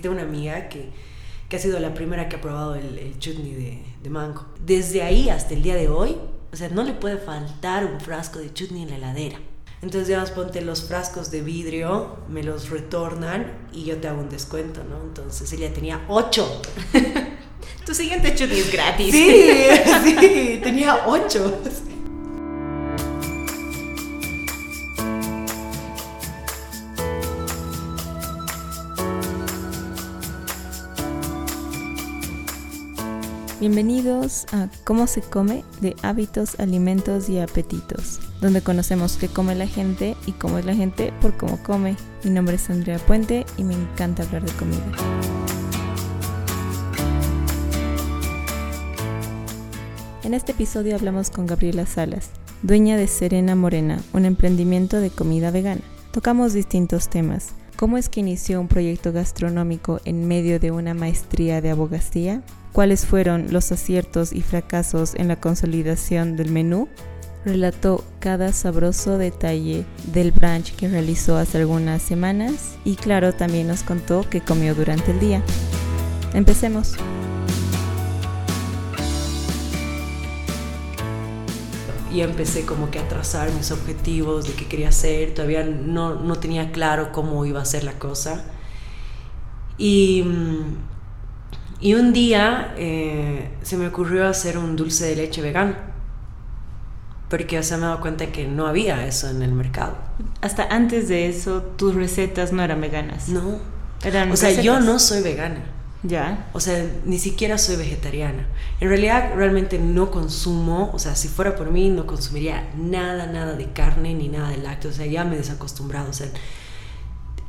Tengo una amiga que, que ha sido la primera que ha probado el, el chutney de, de mango. Desde ahí hasta el día de hoy, o sea, no le puede faltar un frasco de chutney en la heladera. Entonces ya ponte los frascos de vidrio, me los retornan y yo te hago un descuento, ¿no? Entonces ella tenía ocho. tu siguiente chutney es gratis. Sí, sí, tenía ocho. Bienvenidos a Cómo se come de hábitos, alimentos y apetitos, donde conocemos qué come la gente y cómo es la gente por cómo come. Mi nombre es Andrea Puente y me encanta hablar de comida. En este episodio hablamos con Gabriela Salas, dueña de Serena Morena, un emprendimiento de comida vegana. Tocamos distintos temas. ¿Cómo es que inició un proyecto gastronómico en medio de una maestría de abogacía? Cuáles fueron los aciertos y fracasos en la consolidación del menú, relató cada sabroso detalle del brunch que realizó hace algunas semanas y claro, también nos contó qué comió durante el día. Empecemos. Y empecé como que a trazar mis objetivos de qué quería hacer, todavía no, no tenía claro cómo iba a ser la cosa. Y mm, y un día eh, se me ocurrió hacer un dulce de leche vegano. Porque se me he dado cuenta que no había eso en el mercado. Hasta antes de eso, tus recetas no eran veganas. No. Eran o sea, yo no soy vegana. Ya. O sea, ni siquiera soy vegetariana. En realidad, realmente no consumo, o sea, si fuera por mí, no consumiría nada, nada de carne ni nada de lácteos. O sea, ya me he desacostumbrado. O sea,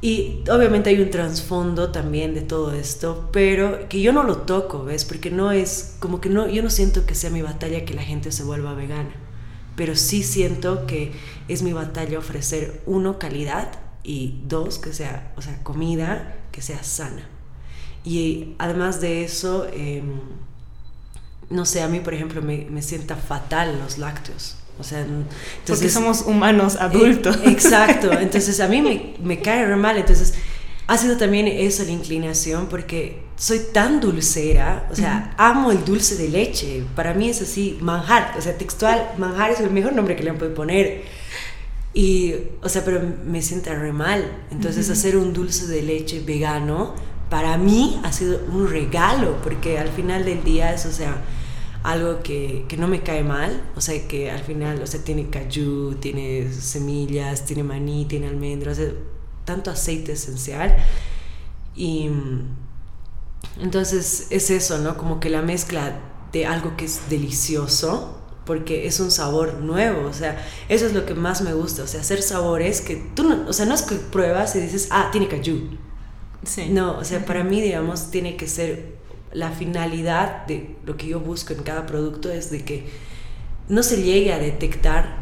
y obviamente hay un trasfondo también de todo esto, pero que yo no lo toco, ¿ves? Porque no es, como que no, yo no siento que sea mi batalla que la gente se vuelva vegana, pero sí siento que es mi batalla ofrecer, uno, calidad y dos, que sea, o sea, comida que sea sana. Y además de eso, em, no sé, a mí, por ejemplo, me, me sienta fatal los lácteos. O sea, entonces, Porque somos humanos adultos. exacto, entonces a mí me, me cae re mal, entonces ha sido también eso la inclinación porque soy tan dulcera, o sea, amo el dulce de leche, para mí es así, manjar, o sea, textual, manjar es el mejor nombre que le puedo poner. Y, o sea, pero me sienta re mal, entonces hacer un dulce de leche vegano para mí ha sido un regalo, porque al final del día es, o sea, algo que, que, no me cae mal, o sea, que al final, o sea, tiene cayú, tiene semillas, tiene maní, tiene almendras, tanto aceite esencial. Y entonces es eso, ¿no? Como que la mezcla de algo que es delicioso, porque es un sabor nuevo, o sea, eso es lo que más me gusta, o sea, hacer sabores que tú, no, o sea, no es que pruebas y dices, ah, tiene cayú. Sí. No, o sea, para mí, digamos, tiene que ser la finalidad de lo que yo busco en cada producto es de que no se llegue a detectar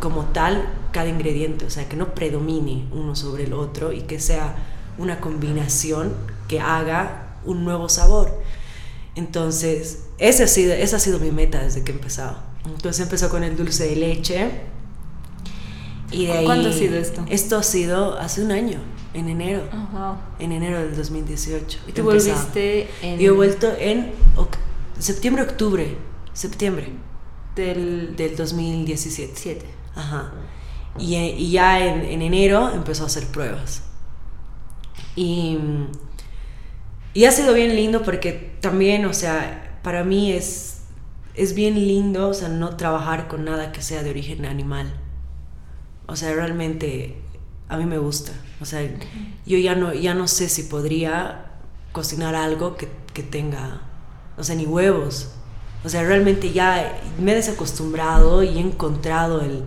como tal cada ingrediente, o sea, que no predomine uno sobre el otro y que sea una combinación que haga un nuevo sabor. Entonces, esa ha sido, esa ha sido mi meta desde que he empezado. Entonces empezó con el dulce de leche. Y de ahí, ¿Cuándo ha sido esto? Esto ha sido hace un año en enero. En enero del 2018. ¿Y tú volviste en...? Yo he vuelto en septiembre, octubre. Septiembre. Del, del 2017. Siete. Ajá. Y, y ya en, en, enero empezó a hacer pruebas. Y, y ha sido bien lindo porque también, o sea, para mí es, es bien lindo, o sea, no trabajar con nada que sea de origen animal. O sea, realmente a mí me gusta. O sea, yo ya no, ya no sé si podría cocinar algo que, que tenga, o sea, ni huevos. O sea, realmente ya me he desacostumbrado y he encontrado el,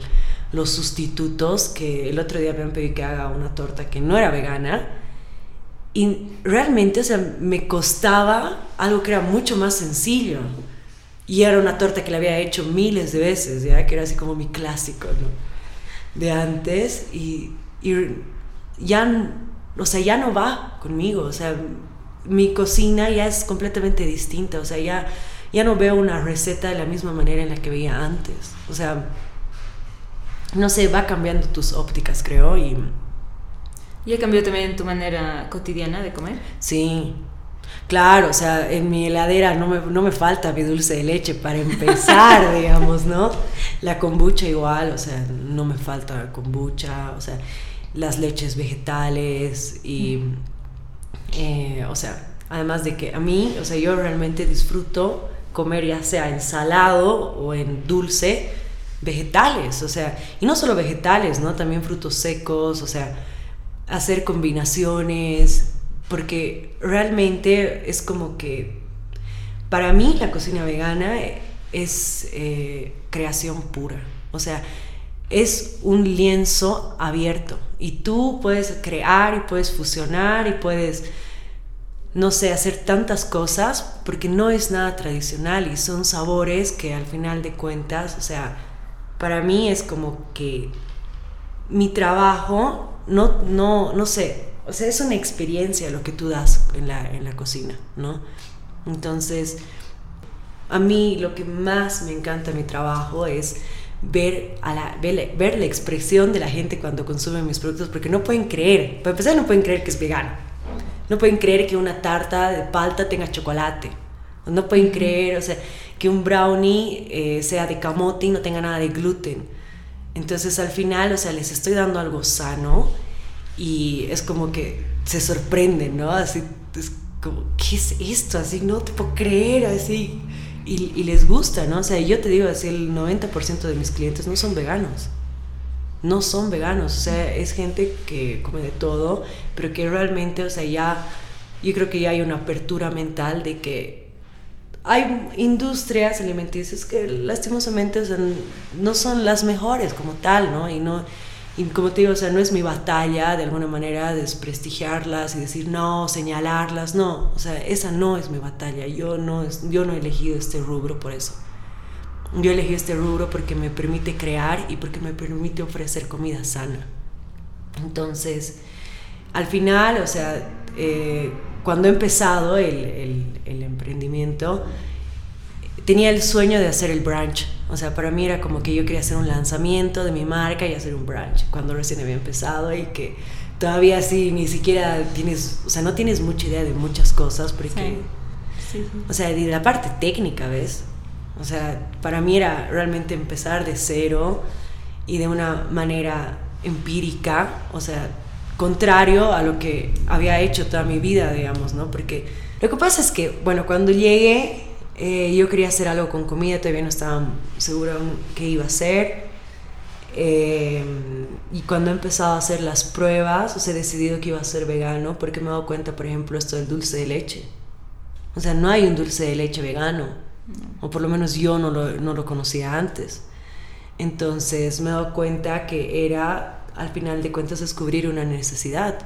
los sustitutos que el otro día me han pedido que haga una torta que no era vegana. Y realmente, o sea, me costaba algo que era mucho más sencillo. Y era una torta que la había hecho miles de veces, ya que era así como mi clásico, ¿no? De antes. Y y ya, o sea, ya no va conmigo, o sea, mi cocina ya es completamente distinta, o sea, ya, ya no veo una receta de la misma manera en la que veía antes, o sea, no sé, va cambiando tus ópticas, creo, y ¿Y ha cambiado también tu manera cotidiana de comer? Sí, claro, o sea, en mi heladera no me, no me falta mi dulce de leche para empezar, digamos, ¿no? La kombucha igual, o sea, no me falta kombucha, o sea, las leches vegetales y, eh, o sea, además de que a mí, o sea, yo realmente disfruto comer ya sea en salado o en dulce, vegetales, o sea, y no solo vegetales, ¿no? También frutos secos, o sea, hacer combinaciones, porque realmente es como que para mí la cocina vegana es eh, creación pura, o sea, es un lienzo abierto y tú puedes crear y puedes fusionar y puedes, no sé, hacer tantas cosas porque no es nada tradicional y son sabores que al final de cuentas, o sea, para mí es como que mi trabajo, no, no, no sé, o sea, es una experiencia lo que tú das en la, en la cocina, ¿no? Entonces, a mí lo que más me encanta en mi trabajo es ver, a la, ver, ver, la expresión de la gente cuando consume mis productos, porque no pueden creer, para empezar no pueden creer que es vegano, no pueden creer que una tarta de palta tenga chocolate, no pueden creer, o sea, que un brownie eh, sea de camote y no tenga nada de gluten. Entonces al final, o sea, les estoy dando algo sano y es como que se sorprenden, ¿no? Así, es como, ¿qué es esto? Así, no te puedo creer, así. Y, les gusta, ¿no? O sea, yo te digo, así, el 90% de mis clientes no son veganos. No son veganos, o sea, es gente que come de todo, pero que realmente, o sea, ya, yo creo que ya hay una apertura mental de que hay industrias alimenticias que lastimosamente no son las mejores como tal, ¿no? Y no y como te digo, o sea, no es mi batalla de alguna manera desprestigiarlas y decir no, señalarlas, no, o sea, esa no es mi batalla. Yo no yo no he elegido este rubro por eso. Yo elegí este rubro porque me permite crear y porque me permite ofrecer comida sana. Entonces, al final, o sea, eh, cuando he empezado el, el, emprendimiento, tenía el sueño de hacer el brunch. O sea, para mí era como que yo quería hacer un lanzamiento de mi marca y hacer un brunch cuando recién había empezado y que todavía así ni siquiera tienes, o sea, no tienes mucha idea de muchas cosas porque, sí. Sí, o sea, de la parte técnica, ¿ves? O sea, para mí era realmente empezar de cero y de una manera empírica, o sea, contrario a lo que había hecho toda mi vida, digamos, ¿no? Porque lo que pasa es que, bueno, cuando llegué, eh, yo quería hacer algo con comida, todavía no estaba segura qué iba a hacer. Eh, y cuando he empezado a hacer las pruebas, o sea, he decidido que iba a ser vegano, porque me he dado cuenta, por ejemplo, esto del dulce de leche. O sea, no hay un dulce de leche vegano, o por lo menos yo no lo, no lo conocía antes. Entonces me he dado cuenta que era al final de cuentas descubrir una necesidad,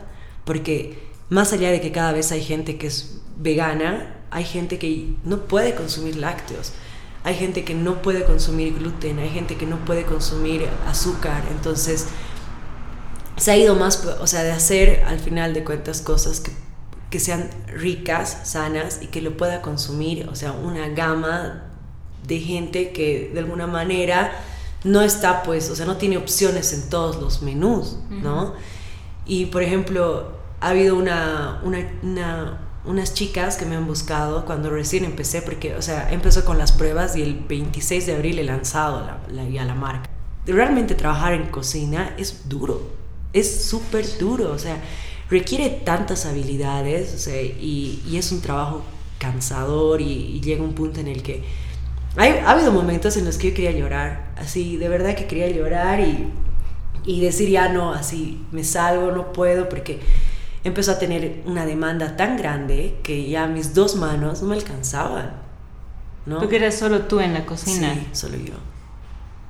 porque más allá de que cada vez hay gente que es vegana, hay gente que no puede consumir lácteos, hay gente que no puede consumir gluten, hay gente que no puede consumir azúcar, entonces se ha ido más, o sea, de hacer al final de cuentas cosas que, que sean ricas, sanas y que lo pueda consumir, o sea, una gama de gente que de alguna manera no está pues, o sea, no tiene opciones en todos los menús, ¿no? Y por ejemplo, ha habido una, una, unas chicas que me han buscado cuando recién empecé, porque, o sea, empezó con las pruebas y el 26 de abril he lanzado la, la, ya la marca. Realmente trabajar en cocina es duro, es súper duro, o sea, requiere tantas habilidades, o sea, y, y es un trabajo cansador y, llega un punto en el que ha habido momentos en los que yo quería llorar, así, de verdad que quería llorar y, y decir ya no, así, me salgo, no puedo, porque empezó a tener una demanda tan grande que ya mis dos manos no me alcanzaban. ¿no? Porque eras solo tú en la cocina. Sí, solo yo.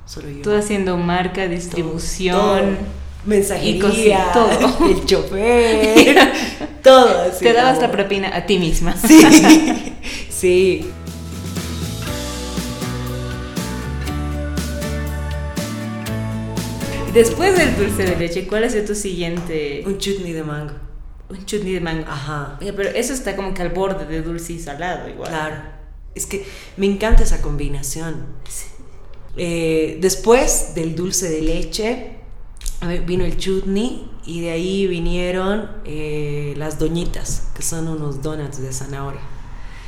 Solo yo. Tú haciendo marca, distribución. mensajería, todo. el chofer, todo. Te dabas la propina a ti misma. Sí, sí. Después del dulce de leche, ¿cuál ha sido tu siguiente? Un chutney de mango. Un chutney de mango. Ajá. Pero eso está como que al borde de dulce y salado igual. Claro. Es que me encanta esa combinación. Eh, después del dulce de leche vino el chutney y de ahí vinieron eh, las doñitas, que son unos donuts de zanahoria.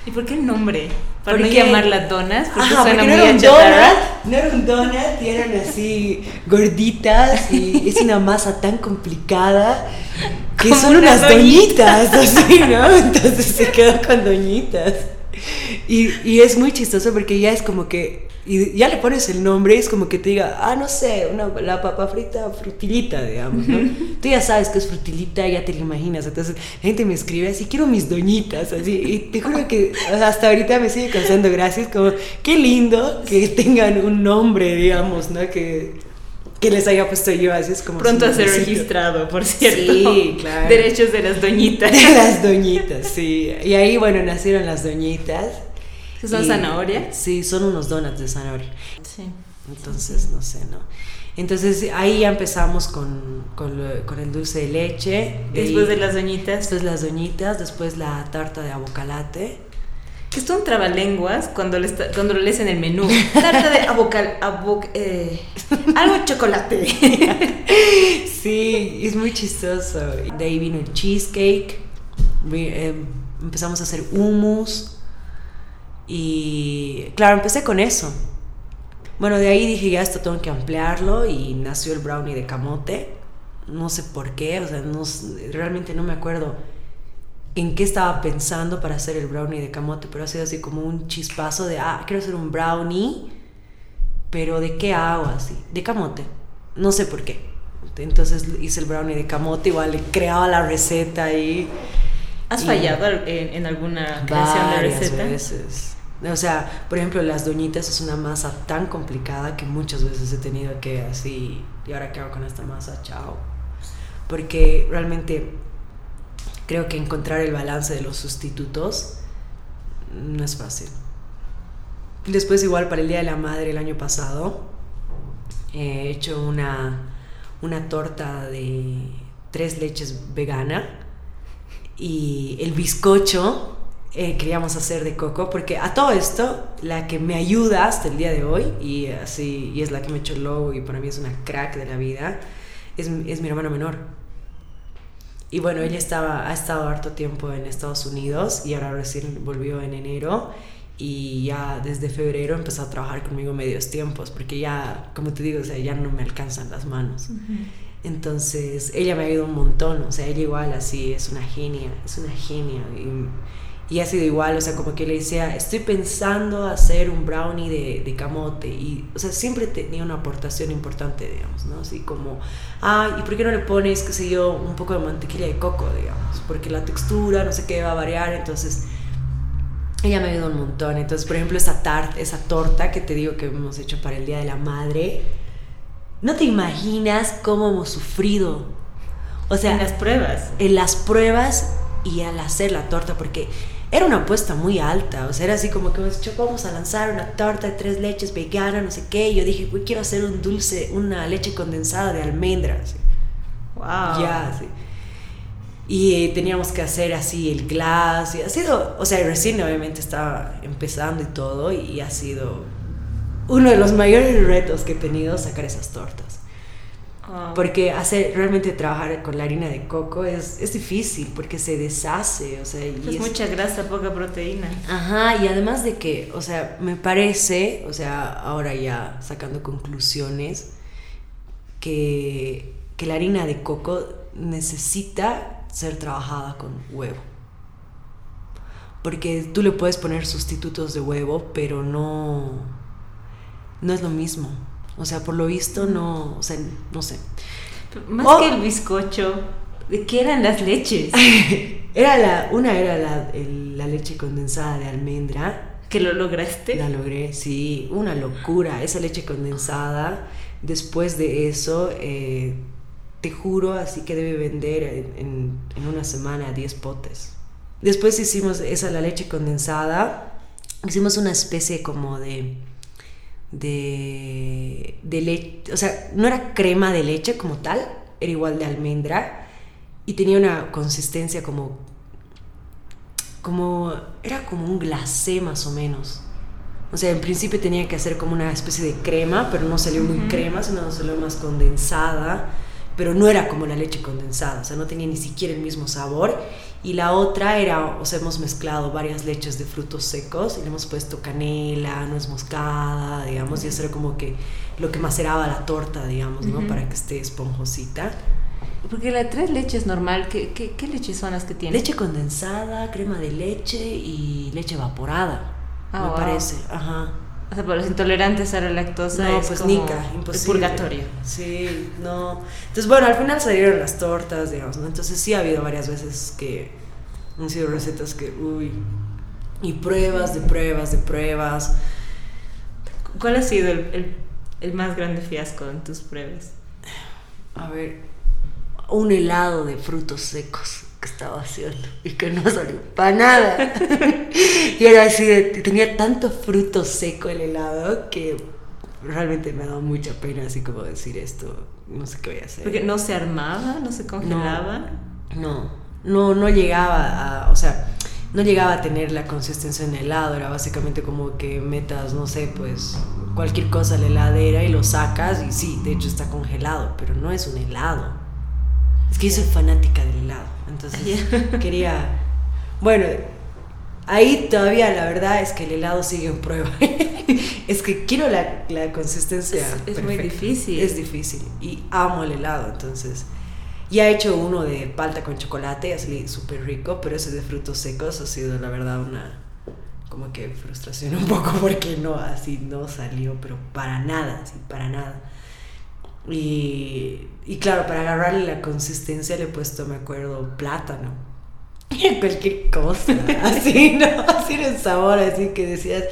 ¿Y por qué el nombre? ¿Para Porque- no llamarlas donas? Porque Ajá, suena porque no muy era un donut, no era un donut, y eran así gorditas y es una masa tan complicada que Como son una unas doñitas, así, ¿no? Entonces se quedó con doñitas. Y, y es muy chistoso porque ya es como que, y ya le pones el nombre, es como que te diga, ah, no sé, una, la papa frita frutilita, digamos, ¿no? Tú ya sabes que es frutilita, ya te lo imaginas. Entonces la gente me escribe así, quiero mis doñitas, así. Y te juro que hasta ahorita me sigue causando gracias, como, qué lindo que tengan un nombre, digamos, ¿no? Que, que les haya puesto yo, así es como... Pronto a ser registrado, por cierto. Sí, claro. Derechos de las doñitas. De las doñitas, sí. Y ahí, bueno, nacieron las doñitas. ¿Que son Y- zanahoria? Sí, son unos donuts de zanahoria. Sí. Entonces, no sé, ¿no? Entonces ahí ya empezamos con, con, lo- con el dulce de leche. Después ahí- de las doñitas. Después las doñitas, después la tarta de abocalate. Que es un trabalenguas cuando, le está- cuando lo lees en el menú. Tarta de abocal, abo- eh, algo de chocolate. Sí, es muy chistoso. De ahí vino el cheesecake. Eh, empezamos a hacer hummus. Y claro, empecé con eso. Bueno, de ahí dije, ya esto tengo que ampliarlo y nació el brownie de camote. No sé por qué, o sea, no, realmente no me acuerdo en qué estaba pensando para hacer el brownie de camote, pero ha sido así como un chispazo de, ah, quiero hacer un brownie, pero ¿de qué hago así? De camote. No sé por qué. Entonces hice el brownie de camote, igual le creaba la receta y... ¿Has Y- fallado en, en alguna creación de receta? veces. O sea, por ejemplo, las doñitas es una masa tan complicada que muchas veces he tenido que así, ¿y ahora qué hago con esta masa? Chao. Porque realmente creo que encontrar el balance de los sustitutos no es fácil. Después igual para el Día de la Madre el año pasado he hecho una, una torta de tres leches vegana y el bizcocho eh, queríamos hacer de coco porque a todo esto la que me ayuda hasta el día de hoy y así y es la que me hecho el logo y para mí es una crack de la vida es, es mi hermana menor y bueno ella estaba ha estado harto tiempo en Estados Unidos y ahora recién volvió en enero y ya desde febrero empezó a trabajar conmigo medios tiempos porque ya como te digo o sea ya no me alcanzan las manos entonces, ella me ha ayudado un montón, o sea, ella igual así es una genia, es una genia. Y, y ha sido igual, o sea, como que le decía, estoy pensando hacer un brownie de, de camote. Y, o sea, siempre tenía una aportación importante, digamos, ¿no? Así como, ah, ¿y por qué no le pones, qué sé yo, un poco de mantequilla de coco, digamos? Porque la textura, no sé qué, va a variar, entonces... Ella me ha ayudado un montón. Entonces, por ejemplo, esa tarta, esa torta que te digo que hemos hecho para el Día de la Madre, no te imaginas cómo hemos sufrido. O sea, en las pruebas. en las pruebas y al hacer la torta, porque era una apuesta muy alta. O sea, era así como que hemos dicho, vamos a lanzar una torta de tres leches vegana, no sé qué. Y yo dije, "Uy, quiero hacer un dulce, una leche condensada de almendras. Wow. Ya, sí. Y eh, teníamos que hacer así el glass. Y ha sido, o sea, recién obviamente estaba empezando y todo. Y ha sido uno de los mayores retos que he tenido sacar esas tortas. Wow. Porque hacer, realmente trabajar con la harina de coco es, es difícil porque se deshace, o sea, y es es- mucha grasa, poca proteína. Ajá, y además de que, o sea, me parece, o sea, ahora ya sacando conclusiones, que, que la harina de coco necesita ser trabajada con huevo. Porque tú le puedes poner sustitutos de huevo, pero no, no es lo mismo. O sea, por lo visto no, o sea, no sé. Más Oh. que el bizcocho, ¿de qué eran las leches? Era la, una era la, el- la leche condensada de almendra, ¿Que lo lograste? La logré, sí, una locura. Esa leche condensada, después de eso, eh, te juro, así que debe vender en, en- en una semana 10 potes. Después hicimos esa, la leche condensada, hicimos una especie como de, de, de leche, o sea, no era crema de leche como tal, era igual de almendra y tenía una consistencia como como era como un glacé más o menos. O sea, en principio tenía que hacer como una especie de crema, pero no salió muy crema, sino salió más condensada, pero no era como la leche condensada, o sea, no tenía ni siquiera el mismo sabor. Y la otra era, o sea, hemos mezclado varias leches de frutos secos y le hemos puesto canela, nuez moscada, digamos, y eso era como que lo que maceraba la torta, digamos, ¿no? Para que esté esponjosita. Porque la tres leches normal, ¿qué, qué, qué leches son las que tiene? Leche condensada, crema de leche y leche evaporada, Ah, me wow. parece. Ajá. O sea, para los intolerantes a la lactosa No, es pues como nica, el imposible. purgatorio. Sí, no. Entonces, bueno, al final salieron las tortas, digamos, ¿no? Entonces sí ha habido varias veces que han sido recetas que, uy, y pruebas de pruebas de pruebas. ¿Cuál ha sido el, el- el más grande fiasco en tus pruebas? A ver, un helado de frutos secos que estaba haciendo y que no salió para nada. y era así, de- tenía tanto fruto seco el helado que realmente me ha dado mucha pena así como decir esto, no sé qué voy a hacer. Porque no se armaba, no se congelaba. No, no, no llegaba a, o sea, no llegaba a tener la consistencia en helado, era básicamente como que metas, no sé, pues cualquier cosa a la heladera y lo sacas y sí, de hecho está congelado, pero no es un helado. Es que yo soy fanática del helado, entonces quería, bueno, ahí todavía la verdad es que el helado sigue en prueba. es que quiero la, la consistencia. Es- es muy difícil. Es difícil y amo el helado, entonces... Ya he hecho uno de palta con chocolate, así súper rico, pero ese de frutos secos ha sido la verdad una como que frustración un poco porque no, así no salió, pero para nada, así para nada. Y, y claro, para agarrarle la consistencia le he puesto, me acuerdo, plátano. Cualquier cosa, así, ¿no? Así era el sabor, así que decías,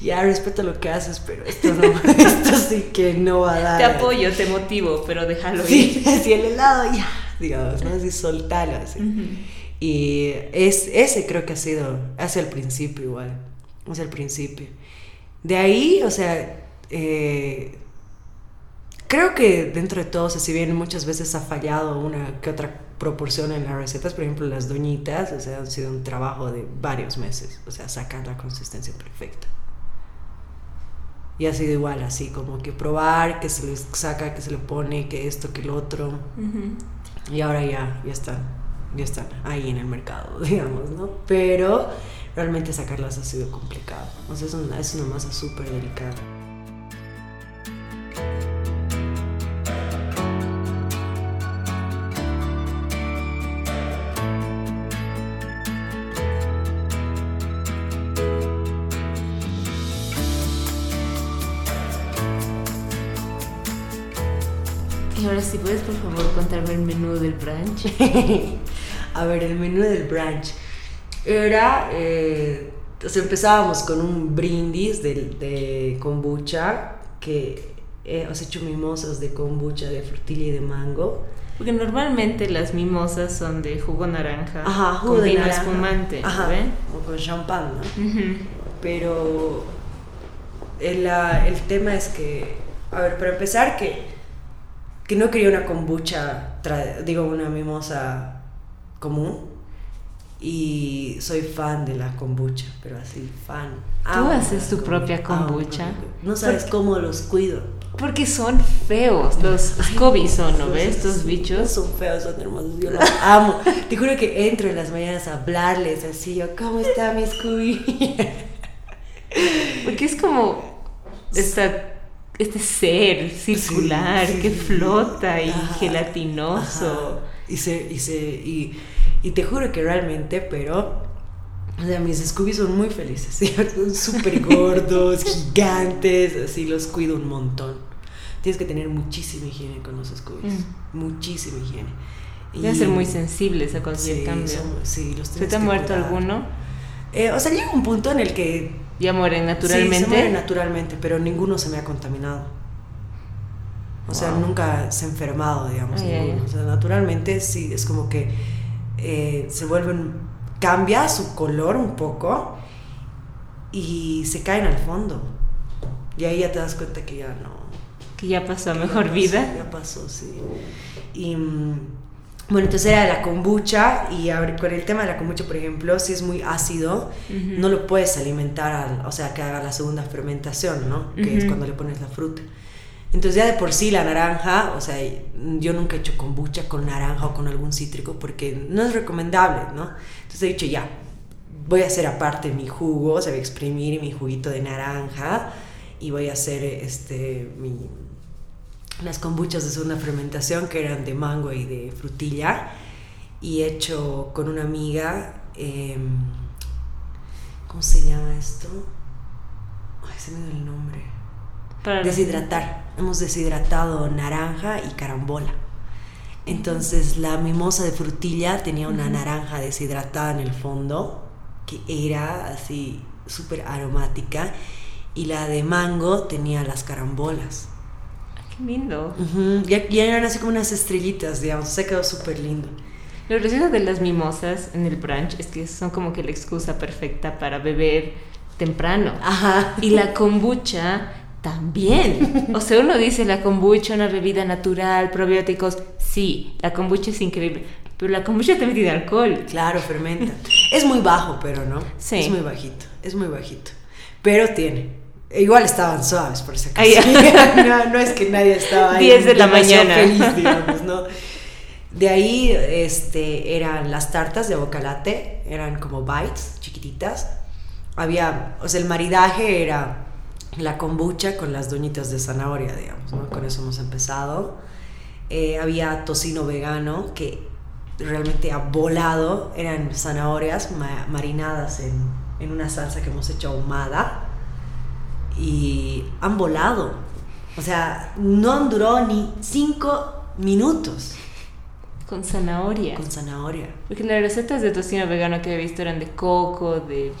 ya respeto lo que haces, pero esto no, esto sí que no va a dar. Te apoyo, te motivo, pero déjalo Sí, ir. así el helado, ya, digamos, ¿no? Así soltarlo, así. Y es, ese creo que ha sido hacia el principio igual, hacia el principio. De ahí, o sea, eh, creo que dentro de todo, o sea, si bien muchas veces ha fallado una que otra proporción en las recetas, por ejemplo, las doñitas, o sea, han sido un trabajo de varios meses, o sea, sacar la consistencia perfecta. Y ha sido igual, así como que probar, que se le saca, que se le pone, que esto, que lo otro. Ujú. Y ahora ya, ya están, ya están ahí en el mercado, digamos, ¿no? Pero realmente sacarlas ha sido complicado. O sea, es una, es una masa súper delicada. Brunch? A ver, el menú del brunch era, eh, empezábamos con un brindis de, de kombucha, que eh, os he hecho mimosas de kombucha, de frutilla y de mango. Porque normalmente las mimosas son de jugo naranja Ajá, jugo con de vino naranja. espumante, Ajá, o con champán, ¿no? Ujú. Pero el, ah, el tema es que, a ver, para empezar, que, que no quería una kombucha, digo, una mimosa común. Y soy fan de la kombucha, pero así, fan. Amo haces tu propia kombucha? No sabes Porque- cómo los cuido. Porque son feos, los scobies son, ¿no ves? Estos bichos. son feos, son hermosos, yo los amo. Te juro que entro en las mañanas a hablarles así, yo, ¿cómo está mi Scooby? Porque es como esta, este ser circular Sí, sí, que flota y Ajá, gelatinoso. ajá. Y se, y se, y, y te juro que realmente, pero, o sea, mis Scooby son muy felices, súper gordos, gigantes, así los cuido un montón. Tienes que tener muchísima higiene con los Scoobies, muchísima higiene. Deben Y- ser muy sensibles a cualquier sí, cambio. son- sí, los ¿Se te ha muerto alguno? Eh, o sea, llega un punto en el que Ya mueren naturalmente. Sí, se muere naturalmente, pero ninguno se me ha contaminado. O sea, nunca se ha enfermado, digamos, Ay, ninguno. ay. O sea, naturalmente sí, es como que eh, se vuelven, cambia su color un poco y se caen al fondo. Y ahí ya te das cuenta que ya no. que ya pasó a mejor ya vida. ya pasó, sí. Y mm, bueno, entonces era la kombucha y a ver, con el tema de la kombucha, por ejemplo, si es muy ácido, no lo puedes alimentar, al, o sea, que haga la segunda fermentación, ¿no? Que es cuando le pones la fruta. Entonces ya de por sí la naranja, o sea, yo nunca he hecho kombucha con naranja o con algún cítrico porque no es recomendable, ¿no? Entonces he dicho, ya, voy a hacer aparte mi jugo, o sea, voy a exprimir mi juguito de naranja y voy a hacer este, mi, las kombuchas de segunda fermentación que eran de mango y de frutilla y he hecho con una amiga, em, ¿cómo se llama esto? Ay, se me dio el nombre. Deshidratar. Hemos deshidratado naranja y carambola. Entonces la mimosa de frutilla tenía una naranja deshidratada en el fondo, que era así súper aromática, y la de mango tenía las carambolas. Ah, qué lindo. y, eran así como unas estrellitas, digamos, se quedó súper lindo. Lo gracioso de las mimosas en el brunch es que son como que la excusa perfecta para beber temprano. Ajá. Y la kombucha también. O sea, uno dice la kombucha, una bebida natural, probióticos. Sí, la kombucha es increíble. Pero la kombucha también tiene alcohol. Claro, fermenta. es muy bajo, pero no. Sí. Es muy bajito, es muy bajito. Pero tiene. Igual estaban suaves, por si acaso. no, no, es que nadie estaba ahí. 10 de la mañana. feliz, digamos, ¿no? De ahí este, eran las tartas de bocalate, eran como bites chiquititas. Había, o sea, el maridaje era la kombucha con las doñitas de zanahoria, digamos, ¿no? Con eso hemos empezado. Eh, había tocino vegano que realmente ha volado, eran zanahorias marinadas en, en, una salsa que hemos hecho ahumada y han volado. O sea, no han durado ni cinco minutos. Con zanahoria. Con zanahoria. Porque las recetas de tocino vegano que he visto eran de coco, de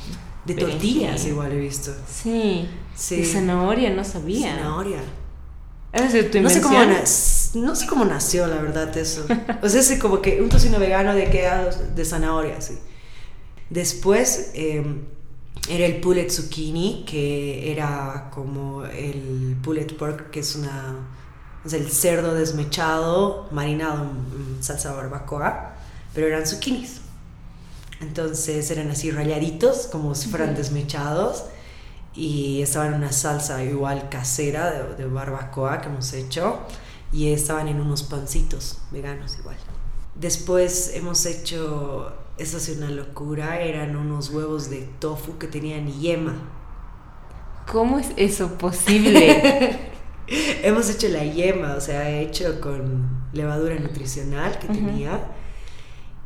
de tortillas igual he visto. Sí. sí. De zanahoria, no sabía. Zanahoria. ¿Es de tu no sé, cómo no sé cómo nació, la verdad, eso. o sea, es como que un tocino vegano de queda de zanahoria, sí. Después em, era el pulled zucchini, que era como el pulled pork, que es una... Sea, el cerdo desmechado, marinado en salsa barbacoa, pero eran zucchinis. Entonces eran así rayaditos, como si fueran desmechados. Y estaban en una salsa igual casera de, barbacoa que hemos hecho. Y estaban en unos pancitos veganos igual. Después hemos hecho, eso es una locura, eran unos huevos de tofu que tenían yema. ¿Cómo es eso posible? hemos hecho la yema, o sea, he hecho con levadura nutricional que tenía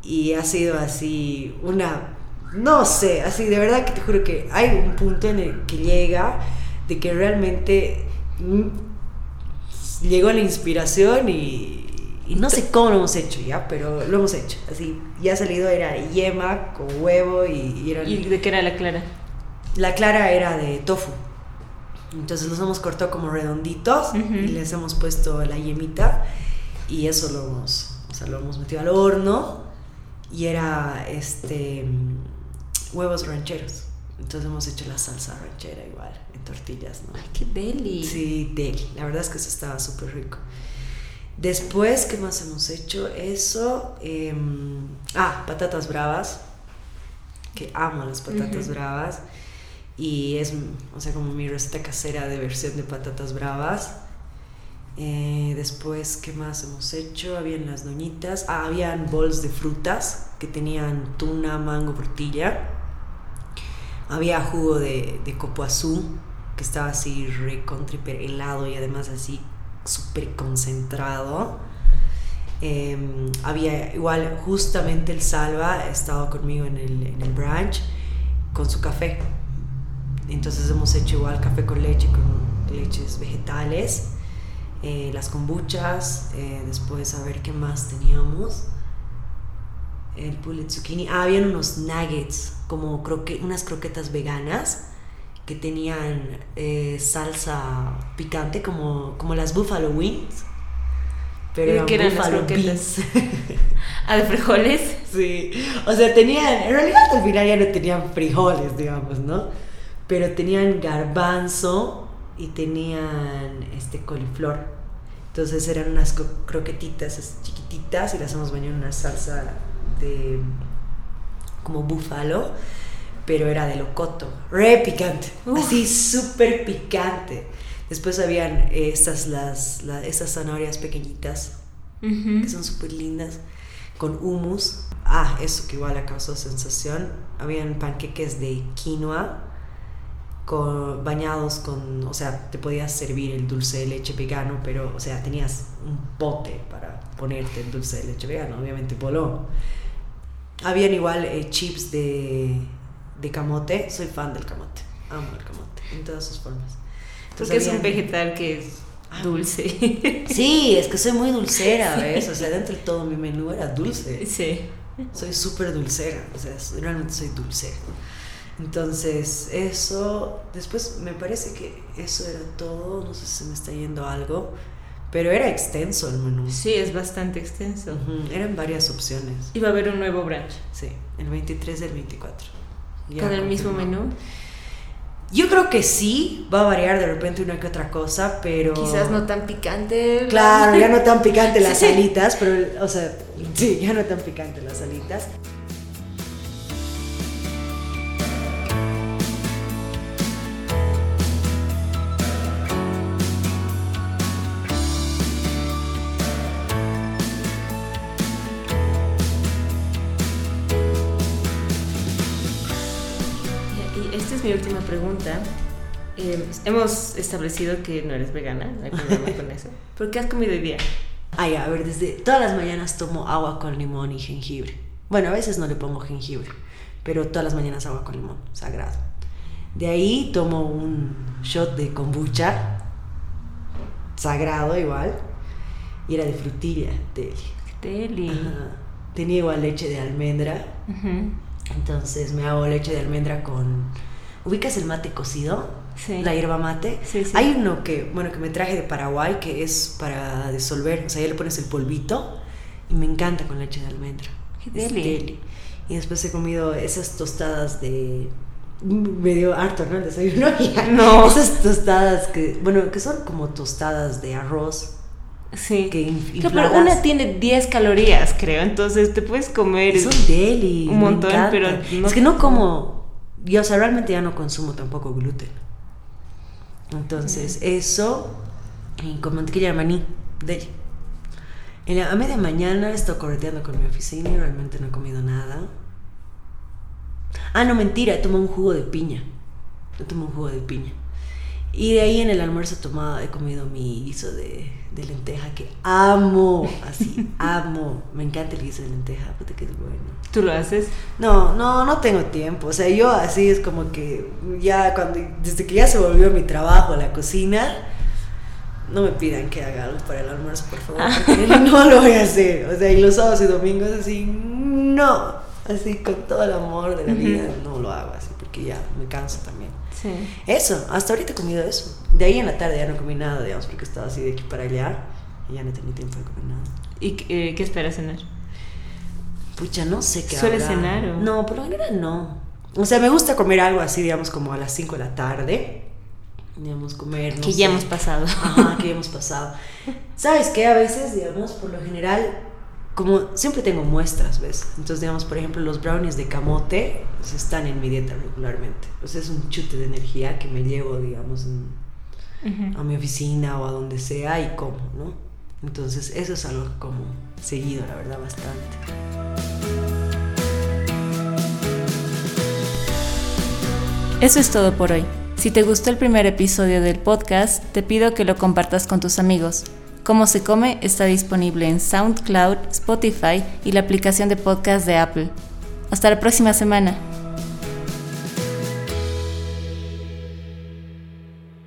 y ha sido así una, no sé, así de verdad que te juro que hay un punto en el que llega de que realmente mm, llegó la inspiración y, no sé cómo lo hemos hecho ya, pero lo hemos hecho. Así, ya ha salido, era yema con huevo y, era... ¿Y de qué era la clara? La clara era de tofu. Entonces los hemos cortado como redonditos y les hemos puesto la yemita y eso lo hemos, o sea, lo hemos metido al horno y era este huevos rancheros. Entonces hemos hecho la salsa ranchera igual, en tortillas, ¿no? Ay, qué deli. Sí, deli. La verdad es que eso estaba súper rico. Después, ¿qué más hemos hecho? Eso. Em, ah, patatas bravas. Que amo las patatas bravas. Y es, o sea, como mi receta casera de versión de patatas bravas. Eh, después, ¿qué más hemos hecho? Habían las doñitas. Ah, habían bols de frutas que tenían tuna, mango, frutilla. Había jugo de, de copoazú que estaba así recontriper helado y además así súper concentrado. Em, había igual justamente el Salva ha estado conmigo en el, en el branch con su café. Entonces hemos hecho igual café con leche, con leches vegetales eh, las kombuchas, eh, después a ver qué más teníamos. El pulled zucchini. Ah, habían unos nuggets, como croque unas croquetas veganas que tenían eh, salsa picante, como, como las buffalo wings. Pero eran, ¿Qué eran las croquetas? ¿Ah, frijoles? Sí. O sea, tenían. En realidad al final ya no tenían frijoles, digamos, ¿no? Pero tenían garbanzo y tenían este coliflor. Entonces eran unas croquetitas chiquititas y las hemos bañado en una salsa de como búfalo, pero era de locoto, re picante, así súper picante. Después habían estas, las, la- estas zanahorias pequeñitas, Ujú. que son súper lindas, con hummus. Ah, eso que igual causado sensación. Habían panqueques de quinoa con, bañados con, o sea, te podías servir el dulce de leche vegano, pero, o sea, tenías un pote para ponerte el dulce de leche vegano, obviamente poló. Habían igual eh, chips de, de camote, soy fan del camote, amo el camote, en todas sus formas. Porque es un vegetal que es dulce. Sí, es que soy muy dulcera, ¿ves? O sea, dentro de todo mi menú era dulce. sí. Soy súper dulcera, o sea, realmente soy dulcera. Entonces, eso, después me parece que eso era todo, no sé si se me está yendo algo, pero era extenso el menú. Sí, es bastante extenso. Ujú, Eran varias opciones. Y va a haber un nuevo brunch. Sí, el 23 del 24. Ya ¿Con el mismo menú? Yo creo que sí, va a variar de repente una que otra cosa, pero... Quizás no tan picante. Claro, ya no tan picante las Sí, sí. alitas, pero, o sea, sí, ya no tan picante las alitas. Pregunta. Eh, hemos establecido que no eres vegana, no hay problema con eso. ¿Por qué has comido hoy día? Ay, a ver, desde todas las mañanas tomo agua con limón y jengibre. Bueno, a veces no le pongo jengibre, pero todas las mañanas agua con limón, sagrado. De ahí tomo un shot de kombucha, sagrado igual, y era de frutilla, Deli. Ajá. Tenía igual leche de almendra, entonces me hago leche de almendra con... ¿Ubicas el mate cocido? Sí. La hierba mate. Sí, sí. Hay uno que, bueno, que me traje de Paraguay que es para disolver, o sea, ya le pones el polvito y me encanta con leche de almendra. Qué Es deli. deli. Y después he comido esas tostadas de... Me dio harto, ¿no? El desayuno. Ya. No. Esas tostadas que, bueno, que son como tostadas de arroz. Sí. Que Claro, pero una tiene 10 calorías, creo. Entonces te puedes comer. Son deli. un montón, pero no- Es que no como... Yo, o sea, realmente ya no consumo tampoco gluten. Entonces, eso y con mantequilla de maní, deli. En la, a media mañana estado correteando con mi oficina y realmente no he comido nada. Ah, no, mentira, he tomado un jugo de piña. He tomado un jugo de piña. Y de ahí en el almuerzo tomado, he comido mi guiso de, de lenteja que amo, así, amo. Me encanta el guiso de lenteja, puta que es bueno. ¿Tú lo haces? No, no, no tengo tiempo. O sea, yo así es como que ya cuando, desde que ya se volvió mi trabajo la cocina, no me pidan que haga algo para el almuerzo, por favor, porque no lo voy a hacer. O sea, y los sábados y domingos así, no. Así con todo el amor de la vida, no lo hago así, porque ya me canso también. Sí. Eso, hasta ahorita he comido eso. De ahí en la tarde ya no comí nada, digamos, porque estaba así de aquí para allá y ya no tenía tiempo de comer nada. ¿Y eh, qué esperas cenar? Pucha, no sé qué ¿Sueles habrá. cenar o? No, por lo general no. O sea, me gusta comer algo así, digamos, como a las 5 de la tarde. Digamos, comer. no que ya hemos pasado. Ajá, que ya hemos pasado. ¿Sabes qué? A veces, digamos, por lo general, como siempre tengo muestras, ¿ves? Entonces, digamos, por ejemplo, los brownies de camote pues, están en mi dieta regularmente. O sea, es un chute de energía que me llevo, digamos, en- Ujú. a mi oficina o a donde sea y como, ¿no? Entonces, eso es algo como seguido, la verdad, bastante. Eso es todo por hoy. Si te gustó el primer episodio del podcast, te pido que lo compartas con tus amigos. Cómo se come está disponible en SoundCloud, Spotify y la aplicación de podcast de Apple. Hasta la próxima semana.